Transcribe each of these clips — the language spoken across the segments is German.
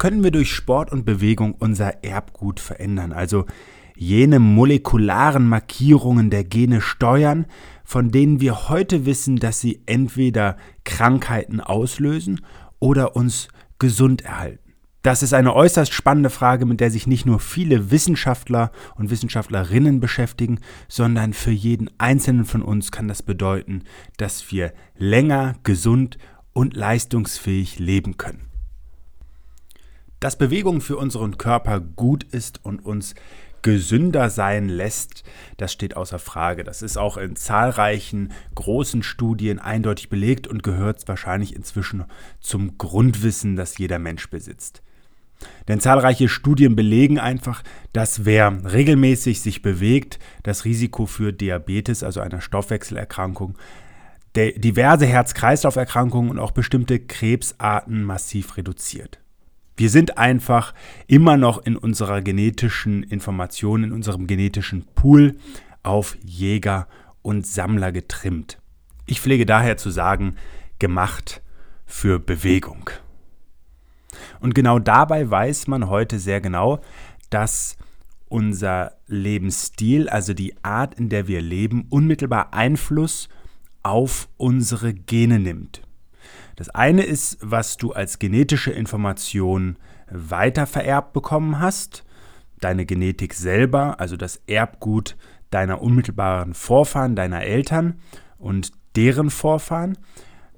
Können wir durch Sport und Bewegung unser Erbgut verändern, also jene molekularen Markierungen der Gene steuern, von denen wir heute wissen, dass sie entweder Krankheiten auslösen oder uns gesund erhalten? Das ist eine äußerst spannende Frage, mit der sich nicht nur viele Wissenschaftler und Wissenschaftlerinnen beschäftigen, sondern für jeden Einzelnen von uns kann das bedeuten, dass wir länger gesund und leistungsfähig leben können. Dass Bewegung für unseren Körper gut ist und uns gesünder sein lässt, das steht außer Frage. Das ist auch in zahlreichen großen Studien eindeutig belegt und gehört wahrscheinlich inzwischen zum Grundwissen, das jeder Mensch besitzt. Denn zahlreiche Studien belegen einfach, dass wer regelmäßig sich bewegt, das Risiko für Diabetes, also einer Stoffwechselerkrankung, diverse Herz-Kreislauf-Erkrankungen und auch bestimmte Krebsarten massiv reduziert. Wir sind einfach immer noch in unserer genetischen Information, in unserem genetischen Pool auf Jäger und Sammler getrimmt. Ich pflege daher zu sagen, gemacht für Bewegung. Und genau dabei weiß man heute sehr genau, dass unser Lebensstil, also die Art, in der wir leben, unmittelbar Einfluss auf unsere Gene nimmt. Das eine ist, was du als genetische Information weiter vererbt bekommen hast, deine Genetik selber, also das Erbgut deiner unmittelbaren Vorfahren, deiner Eltern und deren Vorfahren.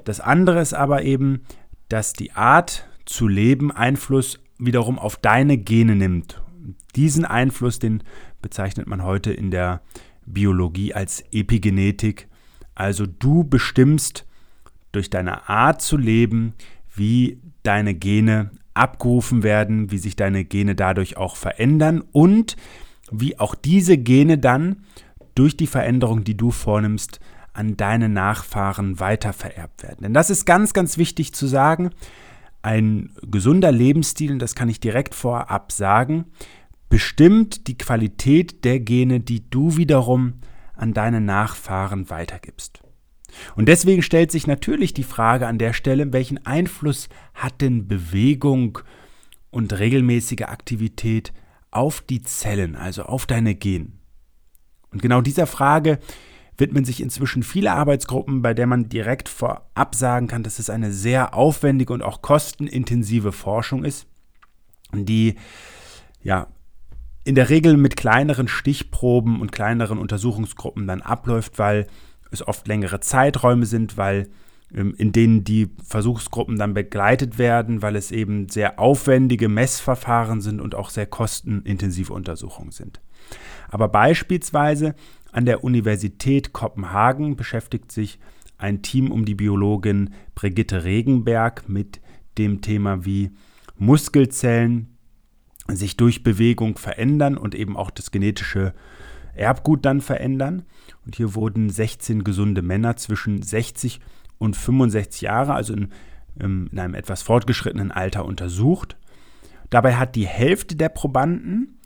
Das andere ist aber eben, dass die Art zu leben Einfluss wiederum auf deine Gene nimmt. Diesen Einfluss, den bezeichnet man heute in der Biologie als Epigenetik. Also du bestimmst, durch deine Art zu leben, wie deine Gene abgerufen werden, wie sich deine Gene dadurch auch verändern und wie auch diese Gene dann durch die Veränderung, die du vornimmst, an deine Nachfahren weitervererbt werden. Denn das ist ganz, ganz wichtig zu sagen. Ein gesunder Lebensstil, und das kann ich direkt vorab sagen, bestimmt die Qualität der Gene, die du wiederum an deine Nachfahren weitergibst. Und deswegen stellt sich natürlich die Frage an der Stelle, welchen Einfluss hat denn Bewegung und regelmäßige Aktivität auf die Zellen, also auf deine Gen? Und genau dieser Frage widmen sich inzwischen viele Arbeitsgruppen, bei der man direkt vorab sagen kann, dass es eine sehr aufwendige und auch kostenintensive Forschung ist, die ja in der Regel mit kleineren Stichproben und kleineren Untersuchungsgruppen dann abläuft, weil es oft längere Zeiträume sind, weil ähm, in denen die Versuchsgruppen dann begleitet werden, weil es eben sehr aufwendige Messverfahren sind und auch sehr kostenintensive Untersuchungen sind. Aber beispielsweise an der Universität Kopenhagen beschäftigt sich ein Team um die Biologin Brigitte Regenberg mit dem Thema, wie Muskelzellen sich durch Bewegung verändern und eben auch das genetische Erbgut dann verändern. Und hier wurden 16 gesunde Männer zwischen 60 und 65 Jahre, also in, ähm, in einem etwas fortgeschrittenen Alter, untersucht. Dabei hat die Hälfte der Probanden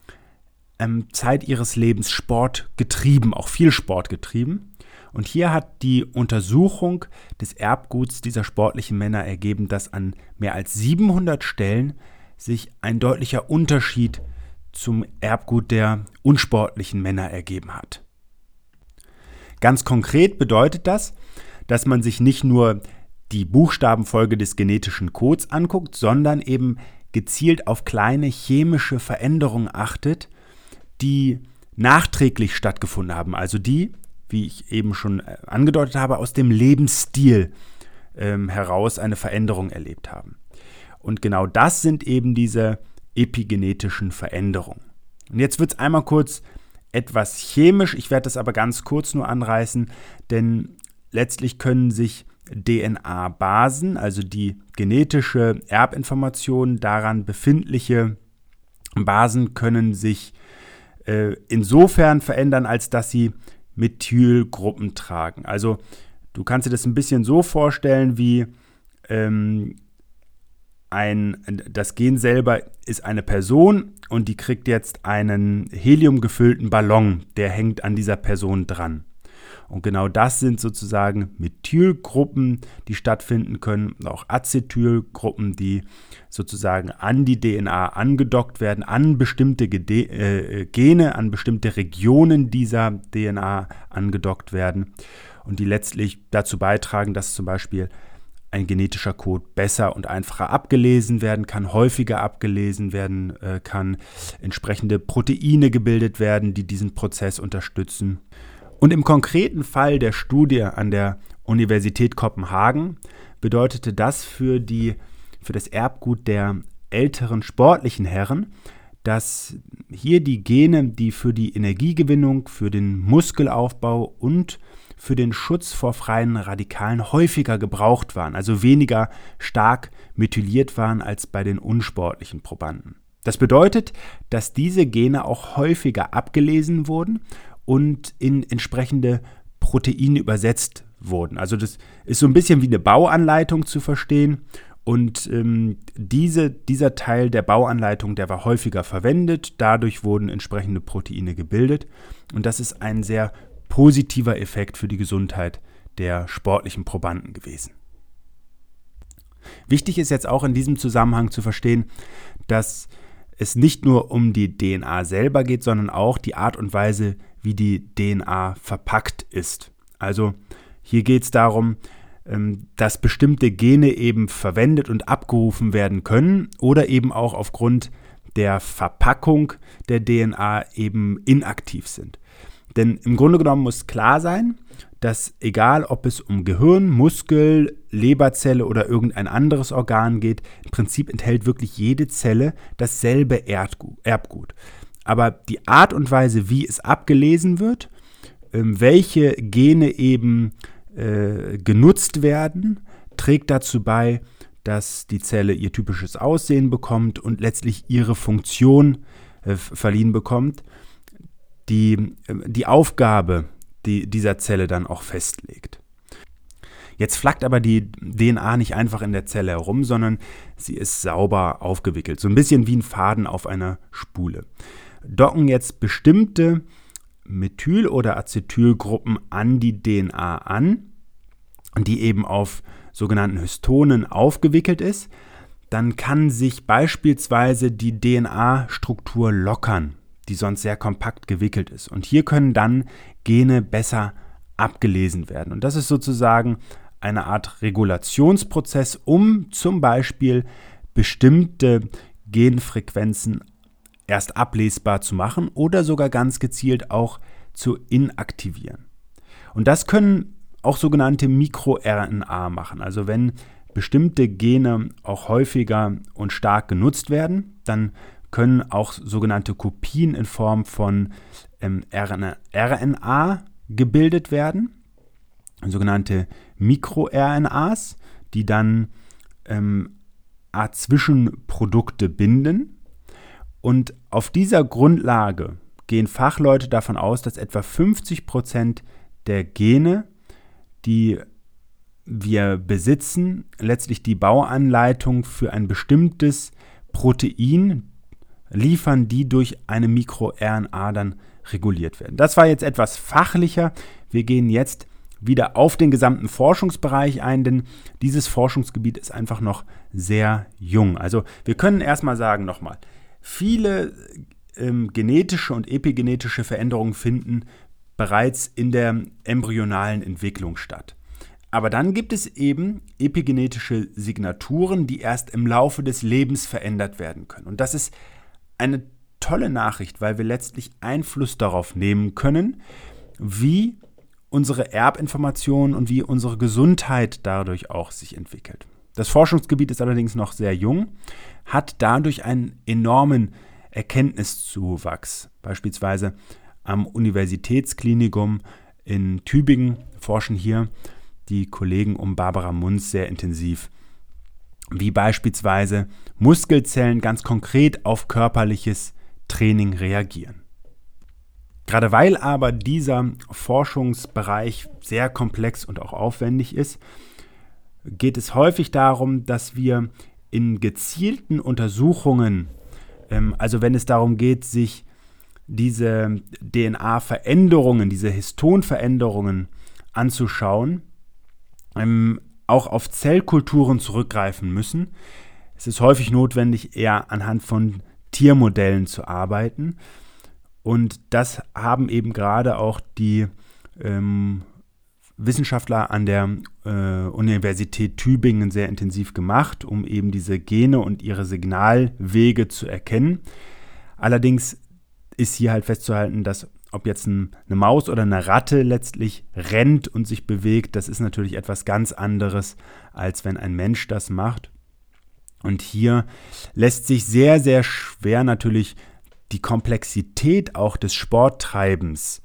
ähm, Zeit ihres Lebens Sport getrieben, auch viel Sport getrieben. Und hier hat die Untersuchung des Erbguts dieser sportlichen Männer ergeben, dass an mehr als 700 Stellen sich ein deutlicher Unterschied zum Erbgut der unsportlichen Männer ergeben hat. Ganz konkret bedeutet das, dass man sich nicht nur die Buchstabenfolge des genetischen Codes anguckt, sondern eben gezielt auf kleine chemische Veränderungen achtet, die nachträglich stattgefunden haben, also die, wie ich eben schon äh, angedeutet habe, aus dem Lebensstil ähm, heraus eine Veränderung erlebt haben. Und genau das sind eben diese epigenetischen Veränderungen. Und jetzt wird es einmal kurz etwas chemisch. Ich werde das aber ganz kurz nur anreißen, denn letztlich können sich DNA-Basen, also die genetische Erbinformation daran befindliche Basen können sich äh, insofern verändern, als dass sie Methylgruppen tragen. Also du kannst dir das ein bisschen so vorstellen, wie ähm, ein, das Gen selber ist eine Person und die kriegt jetzt einen heliumgefüllten Ballon, der hängt an dieser Person dran. Und genau das sind sozusagen Methylgruppen, die stattfinden können, auch Acetylgruppen, die sozusagen an die DNA angedockt werden, an bestimmte äh, Gene, an bestimmte Regionen dieser DNA angedockt werden und die letztlich dazu beitragen, dass zum Beispiel ein genetischer Code besser und einfacher abgelesen werden kann, häufiger abgelesen werden äh, kann, entsprechende Proteine gebildet werden, die diesen Prozess unterstützen. Und im konkreten Fall der Studie an der Universität Kopenhagen bedeutete das für, die, für das Erbgut der älteren sportlichen Herren, dass hier die Gene, die für die Energiegewinnung, für den Muskelaufbau und für den Schutz vor freien Radikalen häufiger gebraucht waren, also weniger stark methyliert waren als bei den unsportlichen Probanden. Das bedeutet, dass diese Gene auch häufiger abgelesen wurden und in entsprechende Proteine übersetzt wurden. Also das ist so ein bisschen wie eine Bauanleitung zu verstehen. Und ähm, diese, dieser Teil der Bauanleitung, der war häufiger verwendet. Dadurch wurden entsprechende Proteine gebildet. Und das ist ein sehr positiver Effekt für die Gesundheit der sportlichen Probanden gewesen. Wichtig ist jetzt auch in diesem Zusammenhang zu verstehen, dass es nicht nur um die DNA selber geht, sondern auch die Art und Weise, wie die DNA verpackt ist. Also hier geht es darum, ähm, dass bestimmte Gene eben verwendet und abgerufen werden können oder eben auch aufgrund der Verpackung der DNA eben inaktiv sind. Denn im Grunde genommen muss klar sein, dass egal ob es um Gehirn, Muskel, Leberzelle oder irgendein anderes Organ geht, im Prinzip enthält wirklich jede Zelle dasselbe Erbgut. Aber die Art und Weise, wie es abgelesen wird, ähm, welche Gene eben äh, genutzt werden, trägt dazu bei, dass die Zelle ihr typisches Aussehen bekommt und letztlich ihre Funktion äh, verliehen bekommt, die äh, die Aufgabe die dieser Zelle dann auch festlegt. Jetzt flackt aber die DNA nicht einfach in der Zelle herum, sondern sie ist sauber aufgewickelt, so ein bisschen wie ein Faden auf einer Spule. Docken jetzt bestimmte Methyl- oder Acetylgruppen an die DNA an, die eben auf sogenannten Histonen aufgewickelt ist, dann kann sich beispielsweise die DNA-Struktur lockern, die sonst sehr kompakt gewickelt ist. Und hier können dann Gene besser abgelesen werden. Und das ist sozusagen eine Art Regulationsprozess, um zum Beispiel bestimmte Genfrequenzen erst ablesbar zu machen oder sogar ganz gezielt auch zu inaktivieren. Und das können auch sogenannte MikroRNA machen. Also wenn bestimmte Gene auch häufiger und stark genutzt werden, dann können auch sogenannte Kopien in Form von ähm, RNA, gebildet werden, sogenannte MikroRNAs, die dann ähm, Zwischenprodukte binden. Und auf dieser Grundlage gehen Fachleute davon aus, dass etwa 50 Prozent der Gene, die wir besitzen, letztlich die Bauanleitung für ein bestimmtes Protein liefern, die durch eine MikroRNA dann reguliert werden. Das war jetzt etwas fachlicher. Wir gehen jetzt wieder auf den gesamten Forschungsbereich ein, denn dieses Forschungsgebiet ist einfach noch sehr jung. Also wir können erstmal sagen nochmal, Viele ähm, genetische und epigenetische Veränderungen finden bereits in der embryonalen Entwicklung statt. Aber dann gibt es eben epigenetische Signaturen, die erst im Laufe des Lebens verändert werden können. Und das ist eine tolle Nachricht, weil wir letztlich Einfluss darauf nehmen können, wie unsere Erbinformation und wie unsere Gesundheit dadurch auch sich entwickelt. Das Forschungsgebiet ist allerdings noch sehr jung, hat dadurch einen enormen Erkenntniszuwachs. Beispielsweise am Universitätsklinikum in Tübingen forschen hier die Kollegen um Barbara Munz sehr intensiv, wie beispielsweise Muskelzellen ganz konkret auf körperliches Training reagieren. Gerade weil aber dieser Forschungsbereich sehr komplex und auch aufwendig ist, geht es häufig darum, dass wir in gezielten Untersuchungen, ähm, also wenn es darum geht, sich diese DNA-Veränderungen, diese Histonveränderungen anzuschauen, ähm, auch auf Zellkulturen zurückgreifen müssen. Es ist häufig notwendig, eher anhand von Tiermodellen zu arbeiten. Und das haben eben gerade auch die ähm, Wissenschaftler an der äh, Universität Tübingen sehr intensiv gemacht, um eben diese Gene und ihre Signalwege zu erkennen. Allerdings ist hier halt festzuhalten, dass ob jetzt ein, eine Maus oder eine Ratte letztlich rennt und sich bewegt, das ist natürlich etwas ganz anderes, als wenn ein Mensch das macht. Und hier lässt sich sehr, sehr schwer natürlich die Komplexität auch des Sporttreibens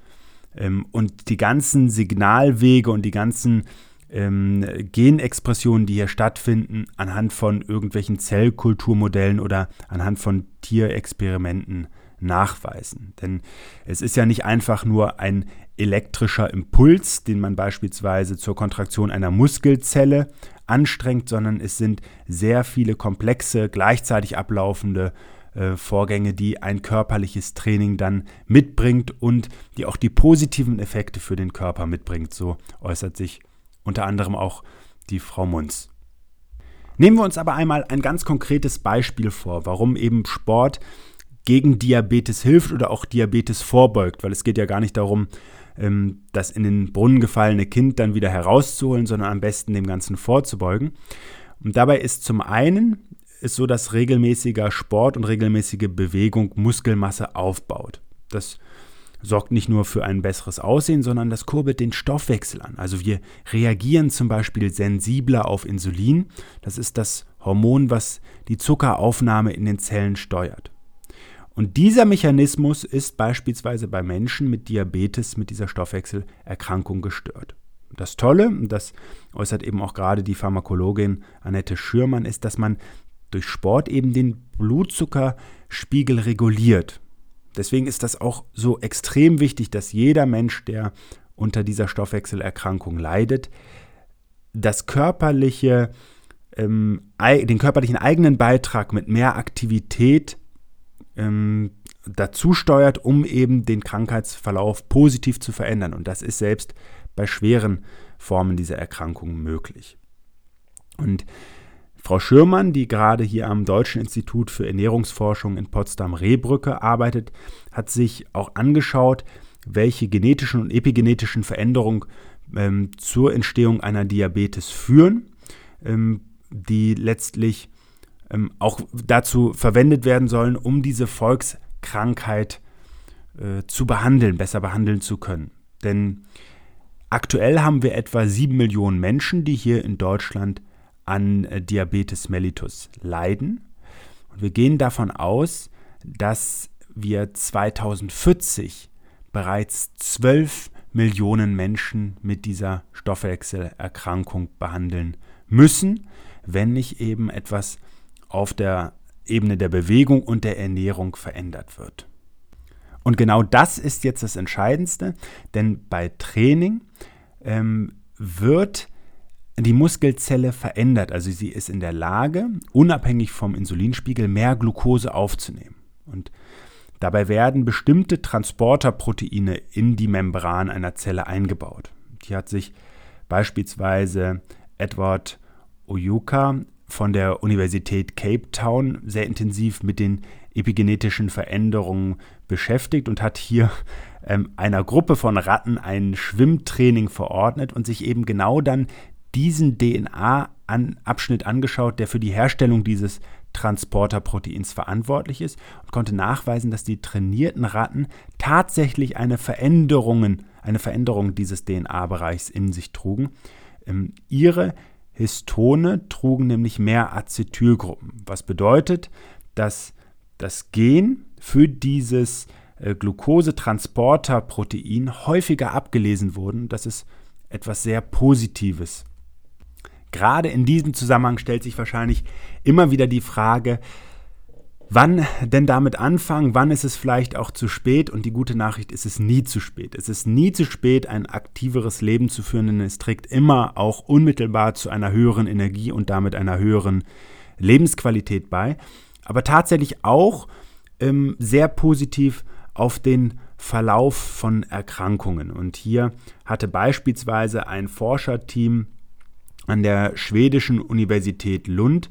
ähm, und die ganzen Signalwege und die ganzen ähm, Genexpressionen, die hier stattfinden, anhand von irgendwelchen Zellkulturmodellen oder anhand von Tierexperimenten nachweisen. Denn es ist ja nicht einfach nur ein elektrischer Impuls, den man beispielsweise zur Kontraktion einer Muskelzelle anstrengt, sondern es sind sehr viele komplexe, gleichzeitig ablaufende äh, Vorgänge, die ein körperliches Training dann mitbringt und die auch die positiven Effekte für den Körper mitbringt. So äußert sich unter anderem auch die Frau Munz. Nehmen wir uns aber einmal ein ganz konkretes Beispiel vor, warum eben Sport gegen Diabetes hilft oder auch Diabetes vorbeugt, weil es geht ja gar nicht darum, ähm, das in den Brunnen gefallene Kind dann wieder herauszuholen, sondern am besten dem Ganzen vorzubeugen. Und dabei ist zum einen ist so, dass regelmäßiger Sport und regelmäßige Bewegung Muskelmasse aufbaut. Das sorgt nicht nur für ein besseres Aussehen, sondern das kurbelt den Stoffwechsel an. Also wir reagieren zum Beispiel sensibler auf Insulin. Das ist das Hormon, was die Zuckeraufnahme in den Zellen steuert. Und dieser Mechanismus ist beispielsweise bei Menschen mit Diabetes, mit dieser Stoffwechselerkrankung gestört. Das Tolle, das äußert eben auch gerade die Pharmakologin Annette Schürmann, ist, dass man durch Sport eben den Blutzuckerspiegel reguliert. Deswegen ist das auch so extrem wichtig, dass jeder Mensch, der unter dieser Stoffwechselerkrankung leidet, das körperliche, ähm, den körperlichen eigenen Beitrag mit mehr Aktivität ähm, dazu steuert, um eben den Krankheitsverlauf positiv zu verändern. Und das ist selbst bei schweren Formen dieser Erkrankung möglich. Und Frau Schürmann, die gerade hier am Deutschen Institut für Ernährungsforschung in Potsdam-Rehbrücke arbeitet, hat sich auch angeschaut, welche genetischen und epigenetischen Veränderungen ähm, zur Entstehung einer Diabetes führen, ähm, die letztlich ähm, auch dazu verwendet werden sollen, um diese Volkskrankheit äh, zu behandeln, besser behandeln zu können. Denn aktuell haben wir etwa sieben Millionen Menschen, die hier in Deutschland an äh, Diabetes mellitus leiden. Und wir gehen davon aus, dass wir 2040 bereits 12 Millionen Menschen mit dieser Stoffwechselerkrankung behandeln müssen, wenn nicht eben etwas auf der Ebene der Bewegung und der Ernährung verändert wird. Und genau das ist jetzt das Entscheidendste, denn bei Training ähm, wird die Muskelzelle verändert. Also sie ist in der Lage, unabhängig vom Insulinspiegel, mehr Glucose aufzunehmen. Und dabei werden bestimmte Transporterproteine in die Membran einer Zelle eingebaut. Die hat sich beispielsweise Edward Oyuka von der Universität Cape Town sehr intensiv mit den epigenetischen Veränderungen beschäftigt und hat hier ähm, einer Gruppe von Ratten ein Schwimmtraining verordnet und sich eben genau dann diesen DNA-Abschnitt angeschaut, der für die Herstellung dieses Transporterproteins verantwortlich ist und konnte nachweisen, dass die trainierten Ratten tatsächlich eine Veränderung, eine Veränderung dieses DNA-Bereichs in sich trugen. Ähm, ihre Histone trugen nämlich mehr Acetylgruppen, was bedeutet, dass das Gen für dieses äh, Glukosetransporterprotein häufiger abgelesen wurde, dass es etwas sehr Positives. Gerade in diesem Zusammenhang stellt sich wahrscheinlich immer wieder die Frage, wann denn damit anfangen, wann ist es vielleicht auch zu spät und die gute Nachricht ist es nie zu spät. Es ist nie zu spät, ein aktiveres Leben zu führen, denn es trägt immer auch unmittelbar zu einer höheren Energie und damit einer höheren Lebensqualität bei, aber tatsächlich auch ähm, sehr positiv auf den Verlauf von Erkrankungen. Und hier hatte beispielsweise ein Forscherteam an der schwedischen Universität Lund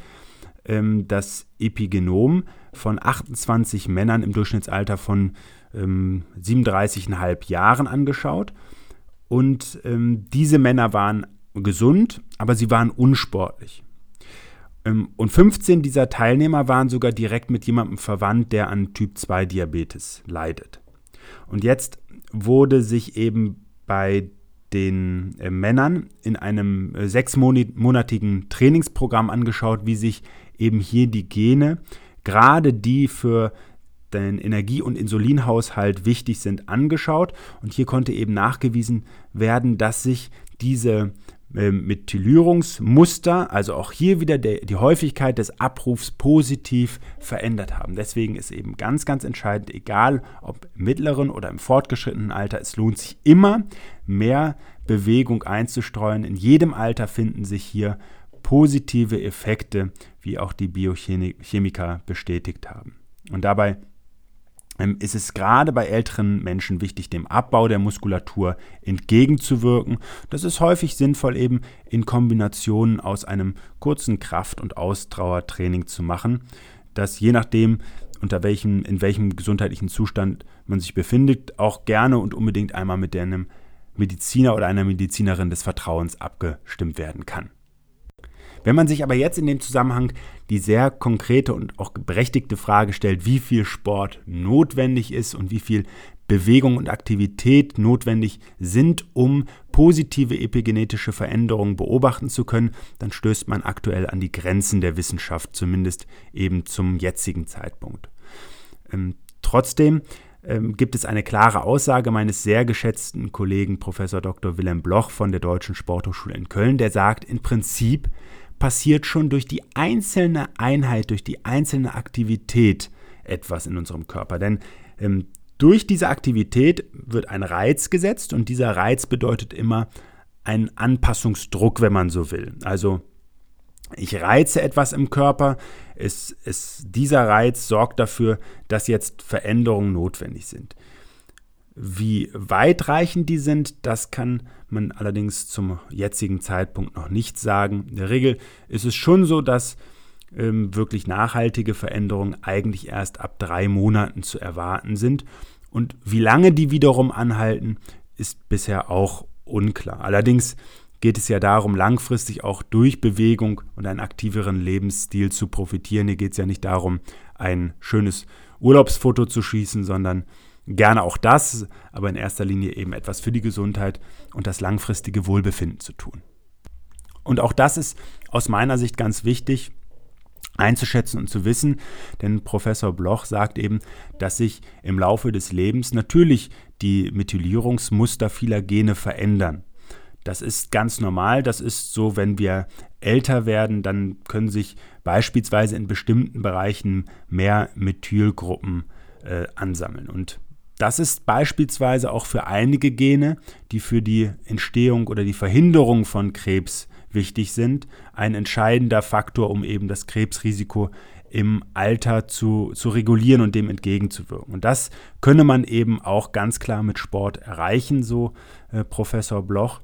ähm, das Epigenom von 28 Männern im Durchschnittsalter von ähm, 37,5 Jahren angeschaut. Und ähm, diese Männer waren gesund, aber sie waren unsportlich. Ähm, und 15 dieser Teilnehmer waren sogar direkt mit jemandem verwandt, der an Typ-2-Diabetes leidet. Und jetzt wurde sich eben bei den äh, Männern in einem äh, sechsmonatigen Trainingsprogramm angeschaut, wie sich eben hier die Gene, gerade die für den Energie- und Insulinhaushalt wichtig sind, angeschaut. Und hier konnte eben nachgewiesen werden, dass sich diese ähm, Methylierungsmuster, also auch hier wieder der, die Häufigkeit des Abrufs positiv verändert haben. Deswegen ist eben ganz, ganz entscheidend, egal ob im mittleren oder im fortgeschrittenen Alter, es lohnt sich immer mehr Bewegung einzustreuen. In jedem Alter finden sich hier positive Effekte, wie auch die Biochemiker bestätigt haben. Und dabei ähm, ist es gerade bei älteren Menschen wichtig, dem Abbau der Muskulatur entgegenzuwirken. Das ist häufig sinnvoll, eben in Kombinationen aus einem kurzen Kraft- und Ausdauertraining zu machen, das je nachdem, unter welchem, in welchem gesundheitlichen Zustand man sich befindet, auch gerne und unbedingt einmal mit einem Mediziner oder einer Medizinerin des Vertrauens abgestimmt werden kann. Wenn man sich aber jetzt in dem Zusammenhang die sehr konkrete und auch berechtigte Frage stellt, wie viel Sport notwendig ist und wie viel Bewegung und Aktivität notwendig sind, um positive epigenetische Veränderungen beobachten zu können, dann stößt man aktuell an die Grenzen der Wissenschaft, zumindest eben zum jetzigen Zeitpunkt. Ähm, trotzdem ähm, gibt es eine klare Aussage meines sehr geschätzten Kollegen Professor Dr. Wilhelm Bloch von der Deutschen Sporthochschule in Köln, der sagt, im Prinzip passiert schon durch die einzelne Einheit, durch die einzelne Aktivität etwas in unserem Körper. Denn ähm, durch diese Aktivität wird ein Reiz gesetzt und dieser Reiz bedeutet immer einen Anpassungsdruck, wenn man so will. Also ich reize etwas im Körper, es, es, dieser Reiz sorgt dafür, dass jetzt Veränderungen notwendig sind. Wie weitreichend die sind, das kann man allerdings zum jetzigen Zeitpunkt noch nicht sagen. In der Regel ist es schon so, dass ähm, wirklich nachhaltige Veränderungen eigentlich erst ab drei Monaten zu erwarten sind. Und wie lange die wiederum anhalten, ist bisher auch unklar. Allerdings geht es ja darum, langfristig auch durch Bewegung und einen aktiveren Lebensstil zu profitieren. Hier geht es ja nicht darum, ein schönes Urlaubsfoto zu schießen, sondern gerne auch das, aber in erster Linie eben etwas für die Gesundheit und das langfristige Wohlbefinden zu tun. Und auch das ist aus meiner Sicht ganz wichtig einzuschätzen und zu wissen, denn Professor Bloch sagt eben, dass sich im Laufe des Lebens natürlich die Methylierungsmuster vieler Gene verändern. Das ist ganz normal, das ist so, wenn wir älter werden, dann können sich beispielsweise in bestimmten Bereichen mehr Methylgruppen äh, ansammeln. Und das ist beispielsweise auch für einige Gene, die für die Entstehung oder die Verhinderung von Krebs wichtig sind, ein entscheidender Faktor, um eben das Krebsrisiko im Alter zu, zu regulieren und dem entgegenzuwirken. Und das könne man eben auch ganz klar mit Sport erreichen, so äh, Professor Bloch.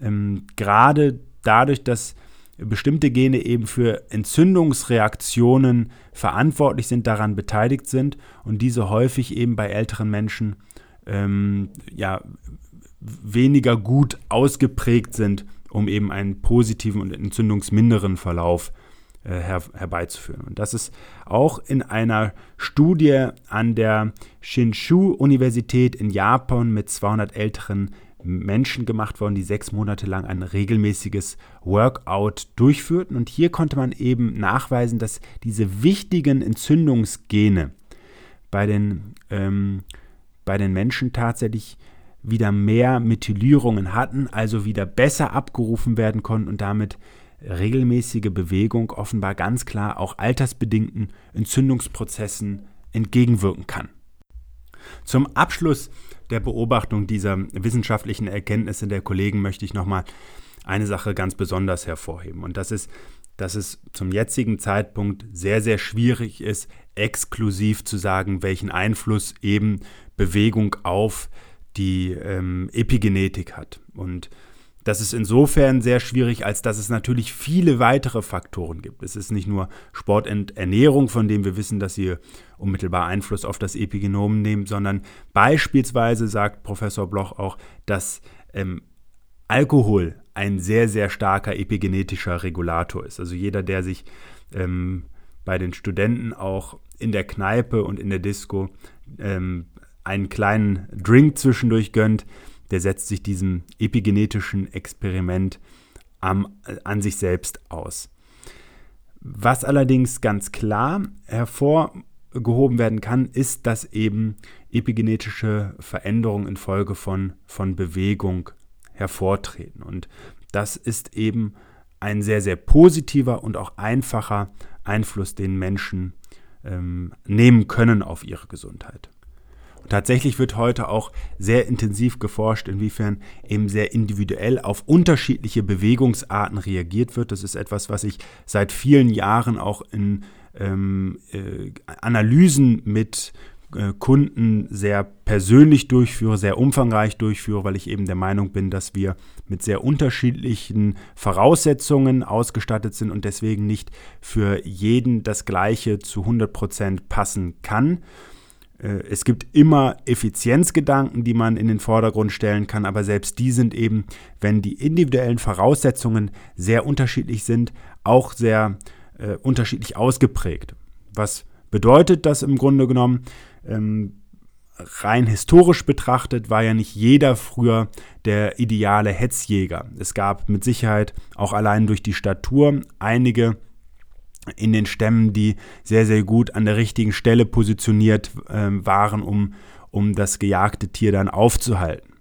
Ähm, Gerade dadurch, dass bestimmte Gene eben für Entzündungsreaktionen verantwortlich sind, daran beteiligt sind und diese häufig eben bei älteren Menschen ähm, ja, weniger gut ausgeprägt sind, um eben einen positiven und entzündungsminderen Verlauf äh, her herbeizuführen. Und das ist auch in einer Studie an der Shinshu-Universität in Japan mit 200 älteren Menschen gemacht worden, die sechs Monate lang ein regelmäßiges Workout durchführten. Und hier konnte man eben nachweisen, dass diese wichtigen Entzündungsgene bei den, ähm, bei den Menschen tatsächlich wieder mehr Methylierungen hatten, also wieder besser abgerufen werden konnten und damit regelmäßige Bewegung offenbar ganz klar auch altersbedingten Entzündungsprozessen entgegenwirken kann. Zum Abschluss der Beobachtung dieser wissenschaftlichen Erkenntnisse der Kollegen möchte ich nochmal eine Sache ganz besonders hervorheben. Und das ist, dass es zum jetzigen Zeitpunkt sehr, sehr schwierig ist, exklusiv zu sagen, welchen Einfluss eben Bewegung auf die ähm, Epigenetik hat. Und das ist insofern sehr schwierig, als dass es natürlich viele weitere Faktoren gibt. Es ist nicht nur Sport und Ernährung, von dem wir wissen, dass sie unmittelbar Einfluss auf das Epigenom nehmen, sondern beispielsweise sagt Professor Bloch auch, dass ähm, Alkohol ein sehr, sehr starker epigenetischer Regulator ist. Also jeder, der sich ähm, bei den Studenten auch in der Kneipe und in der Disco ähm, einen kleinen Drink zwischendurch gönnt, der setzt sich diesem epigenetischen Experiment am, an sich selbst aus. Was allerdings ganz klar hervorgehoben werden kann, ist, dass eben epigenetische Veränderungen infolge von, von Bewegung hervortreten. Und das ist eben ein sehr, sehr positiver und auch einfacher Einfluss, den Menschen ähm, nehmen können auf ihre Gesundheit. Tatsächlich wird heute auch sehr intensiv geforscht, inwiefern eben sehr individuell auf unterschiedliche Bewegungsarten reagiert wird. Das ist etwas, was ich seit vielen Jahren auch in ähm, äh, Analysen mit äh, Kunden sehr persönlich durchführe, sehr umfangreich durchführe, weil ich eben der Meinung bin, dass wir mit sehr unterschiedlichen Voraussetzungen ausgestattet sind und deswegen nicht für jeden das Gleiche zu 100 Prozent passen kann. Äh, es gibt immer Effizienzgedanken, die man in den Vordergrund stellen kann, aber selbst die sind eben, wenn die individuellen Voraussetzungen sehr unterschiedlich sind, auch sehr äh, unterschiedlich ausgeprägt. Was bedeutet das im Grunde genommen? Ähm, rein historisch betrachtet war ja nicht jeder früher der ideale Hetzjäger. Es gab mit Sicherheit auch allein durch die Statur einige in den Stämmen, die sehr, sehr gut an der richtigen Stelle positioniert äh, waren, um, um das gejagte Tier dann aufzuhalten.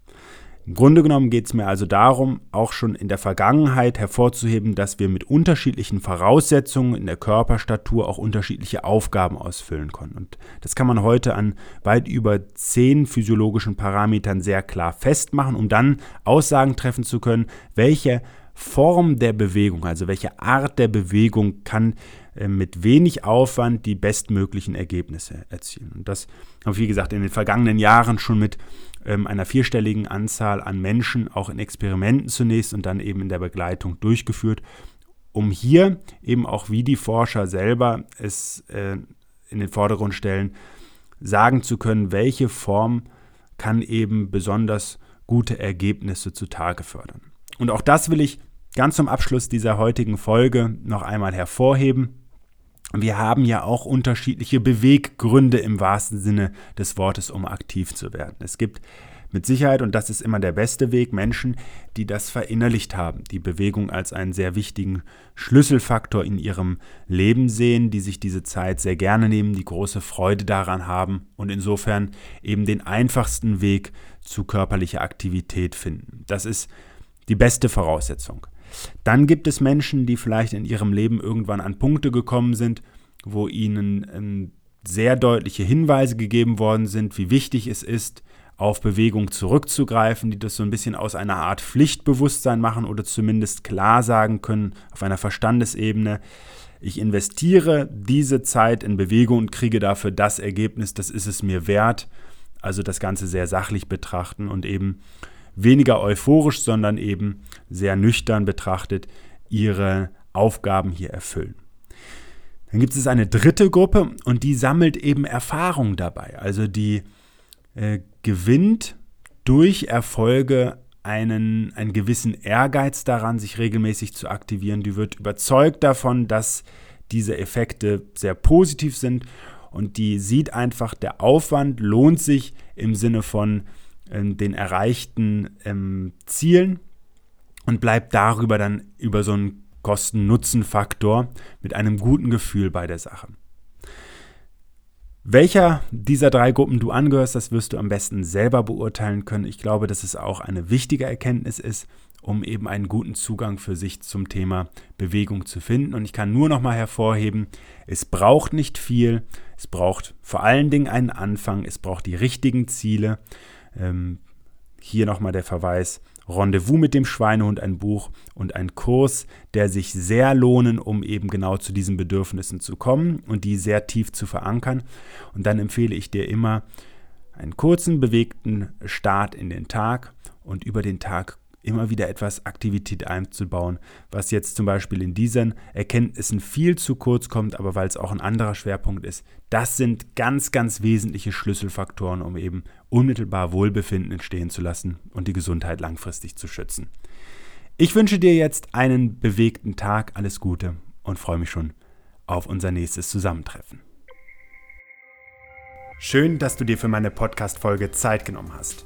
Im Grunde genommen geht es mir also darum, auch schon in der Vergangenheit hervorzuheben, dass wir mit unterschiedlichen Voraussetzungen in der Körperstatur auch unterschiedliche Aufgaben ausfüllen können. Und das kann man heute an weit über zehn physiologischen Parametern sehr klar festmachen, um dann Aussagen treffen zu können, welche Form der Bewegung, also welche Art der Bewegung kann äh, mit wenig Aufwand die bestmöglichen Ergebnisse erzielen. Und das habe ich, wie gesagt, in den vergangenen Jahren schon mit ähm, einer vierstelligen Anzahl an Menschen, auch in Experimenten zunächst und dann eben in der Begleitung durchgeführt, um hier eben auch wie die Forscher selber es äh, in den Vordergrund stellen, sagen zu können, welche Form kann eben besonders gute Ergebnisse zutage fördern. Und auch das will ich ganz zum Abschluss dieser heutigen Folge noch einmal hervorheben. Wir haben ja auch unterschiedliche Beweggründe im wahrsten Sinne des Wortes, um aktiv zu werden. Es gibt mit Sicherheit, und das ist immer der beste Weg, Menschen, die das verinnerlicht haben, die Bewegung als einen sehr wichtigen Schlüsselfaktor in ihrem Leben sehen, die sich diese Zeit sehr gerne nehmen, die große Freude daran haben und insofern eben den einfachsten Weg zu körperlicher Aktivität finden. Das ist die beste Voraussetzung. Dann gibt es Menschen, die vielleicht in ihrem Leben irgendwann an Punkte gekommen sind, wo ihnen ähm, sehr deutliche Hinweise gegeben worden sind, wie wichtig es ist, auf Bewegung zurückzugreifen, die das so ein bisschen aus einer Art Pflichtbewusstsein machen oder zumindest klar sagen können auf einer Verstandesebene, ich investiere diese Zeit in Bewegung und kriege dafür das Ergebnis, das ist es mir wert. Also das Ganze sehr sachlich betrachten und eben weniger euphorisch, sondern eben sehr nüchtern betrachtet ihre Aufgaben hier erfüllen. Dann gibt es eine dritte Gruppe und die sammelt eben Erfahrung dabei. Also die äh, gewinnt durch Erfolge einen, einen gewissen Ehrgeiz daran, sich regelmäßig zu aktivieren. Die wird überzeugt davon, dass diese Effekte sehr positiv sind und die sieht einfach, der Aufwand lohnt sich im Sinne von den erreichten ähm, Zielen und bleibt darüber dann über so einen Kosten-Nutzen-Faktor mit einem guten Gefühl bei der Sache. Welcher dieser drei Gruppen du angehörst, das wirst du am besten selber beurteilen können. Ich glaube, dass es auch eine wichtige Erkenntnis ist, um eben einen guten Zugang für sich zum Thema Bewegung zu finden. Und ich kann nur noch mal hervorheben, es braucht nicht viel, es braucht vor allen Dingen einen Anfang, es braucht die richtigen Ziele. Ähm, hier nochmal der Verweis Rendezvous mit dem Schweinehund, ein Buch und ein Kurs, der sich sehr lohnen, um eben genau zu diesen Bedürfnissen zu kommen und die sehr tief zu verankern. Und dann empfehle ich dir immer einen kurzen, bewegten Start in den Tag und über den Tag immer wieder etwas Aktivität einzubauen, was jetzt zum Beispiel in diesen Erkenntnissen viel zu kurz kommt, aber weil es auch ein anderer Schwerpunkt ist. Das sind ganz, ganz wesentliche Schlüsselfaktoren, um eben unmittelbar Wohlbefinden entstehen zu lassen und die Gesundheit langfristig zu schützen. Ich wünsche dir jetzt einen bewegten Tag, alles Gute und freue mich schon auf unser nächstes Zusammentreffen. Schön, dass du dir für meine Podcast-Folge Zeit genommen hast.